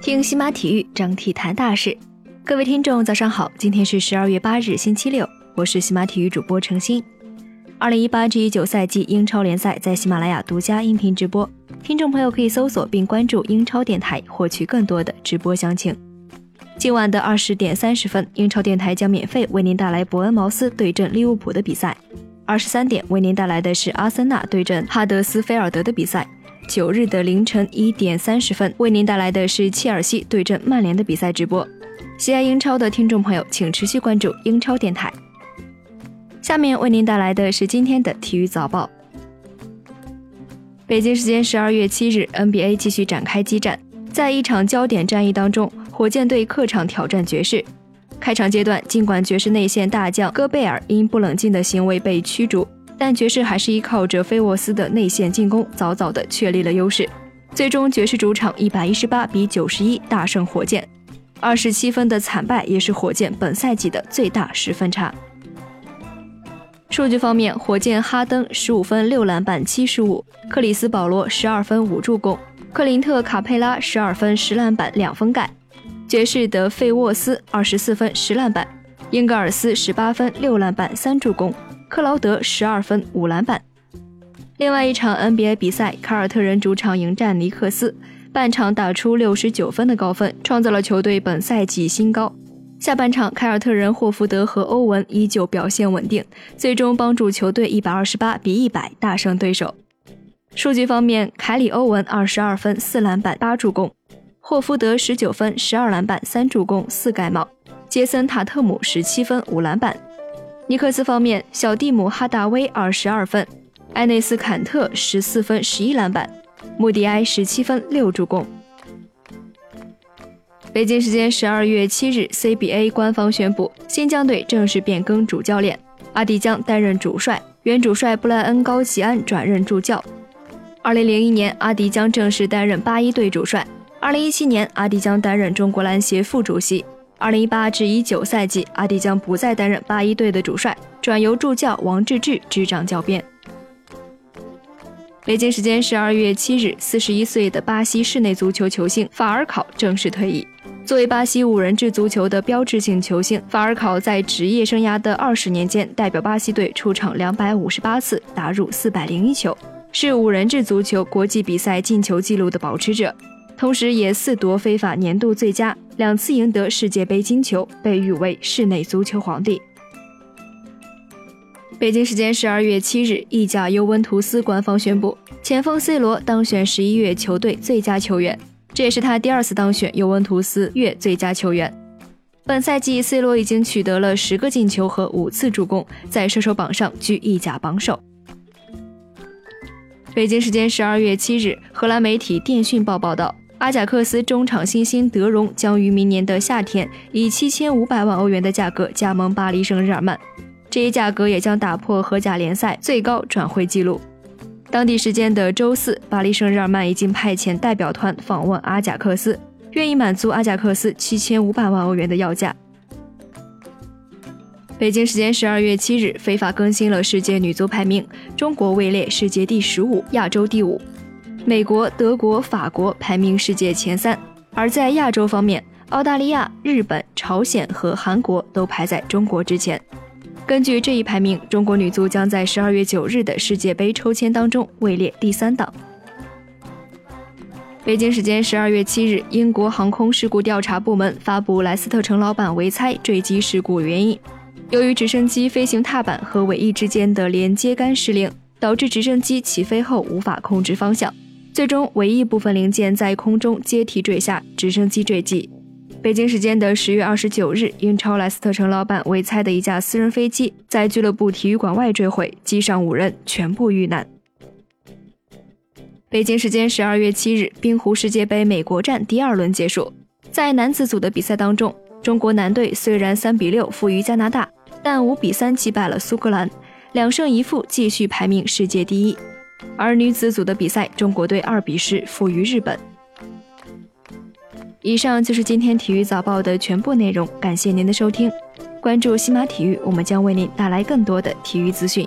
听喜马体育，整体谈大事。各位听众，早上好，今天是十二月八日，星期六，我是喜马体育主播程鑫。二零一八至一九赛季英超联赛在喜马拉雅独家音频直播，听众朋友可以搜索并关注英超电台，获取更多的直播详情。今晚的二十点三十分，英超电台将免费为您带来伯恩茅斯对阵利物浦的比赛。二十三点为您带来的是阿森纳对阵哈德斯菲尔德的比赛。九日的凌晨一点三十分为您带来的是切尔西对阵曼联的比赛直播。喜爱英超的听众朋友，请持续关注英超电台。下面为您带来的是今天的体育早报。北京时间十二月七日，NBA 继续展开激战，在一场焦点战役当中，火箭队客场挑战爵士。开场阶段，尽管爵士内线大将戈贝尔因不冷静的行为被驱逐，但爵士还是依靠着菲沃斯的内线进攻，早早的确立了优势。最终，爵士主场一百一十八比九十一大胜火箭，二十七分的惨败也是火箭本赛季的最大十分差。数据方面，火箭哈登十五分六篮板七失误，克里斯保罗十二分五助攻，克林特卡佩拉十二分十篮板两封盖。爵士的费沃斯二十四分十篮板，英格尔斯十八分六篮板三助攻，克劳德十二分五篮板。另外一场 NBA 比赛，凯尔特人主场迎战尼克斯，半场打出六十九分的高分，创造了球队本赛季新高。下半场，凯尔特人霍福德和欧文依旧表现稳定，最终帮助球队一百二十八比一百大胜对手。数据方面，凯里·欧文二十二分、四篮板、八助攻；霍福德十九分、十二篮板、三助攻、四盖帽；杰森·塔特姆十七分、五篮板。尼克斯方面，小蒂姆·哈达威二十二分，埃内斯·坎特十四分、十一篮板，穆迪埃十七分、六助攻。北京时间十二月七日，CBA 官方宣布，新疆队正式变更主教练，阿迪将担任主帅，原主帅布莱恩·高齐安转任助教。二零零一年，阿迪将正式担任八一队主帅。二零一七年，阿迪将担任中国篮协副主席。二零一八至一九赛季，阿迪将不再担任八一队的主帅，转由助教王治郅执掌教鞭。北京时间十二月七日，四十一岁的巴西室内足球球星法尔考正式退役。作为巴西五人制足球的标志性球星，法尔考在职业生涯的二十年间，代表巴西队出场两百五十八次，打入四百零一球，是五人制足球国际比赛进球纪录的保持者，同时也四夺非法年度最佳，两次赢得世界杯金球，被誉为室内足球皇帝。北京时间十二月七日，意甲尤文图斯官方宣布，前锋 C 罗当选十一月球队最佳球员。这也是他第二次当选尤文图斯月最佳球员。本赛季，C 罗已经取得了十个进球和五次助攻，在射手榜上居意甲榜首。北京时间十二月七日，荷兰媒体电讯报报道，阿贾克斯中场新星德容将于明年的夏天以七千五百万欧元的价格加盟巴黎圣日耳曼，这一价格也将打破荷甲联赛最高转会纪录。当地时间的周四，巴黎圣日耳曼已经派遣代表团访问阿贾克斯，愿意满足阿贾克斯七千五百万欧元的要价。北京时间十二月七日，非法更新了世界女足排名，中国位列世界第十五，亚洲第五，美国、德国、法国排名世界前三。而在亚洲方面，澳大利亚、日本、朝鲜和韩国都排在中国之前。根据这一排名，中国女足将在十二月九日的世界杯抽签当中位列第三档。北京时间十二月七日，英国航空事故调查部门发布莱斯特城老板维猜坠机事故原因：由于直升机飞行踏板和尾翼之间的连接杆失灵，导致直升机起飞后无法控制方向，最终唯一部分零件在空中接替坠下，直升机坠机。北京时间的十月二十九日，英超莱斯特城老板维猜的一架私人飞机在俱乐部体育馆外坠毁，机上五人全部遇难。北京时间十二月七日，冰壶世界杯美国站第二轮结束，在男子组的比赛当中，中国男队虽然三比六负于加拿大，但五比三击败了苏格兰，两胜一负，继续排名世界第一。而女子组的比赛，中国队二比十负于日本。以上就是今天体育早报的全部内容，感谢您的收听。关注西马体育，我们将为您带来更多的体育资讯。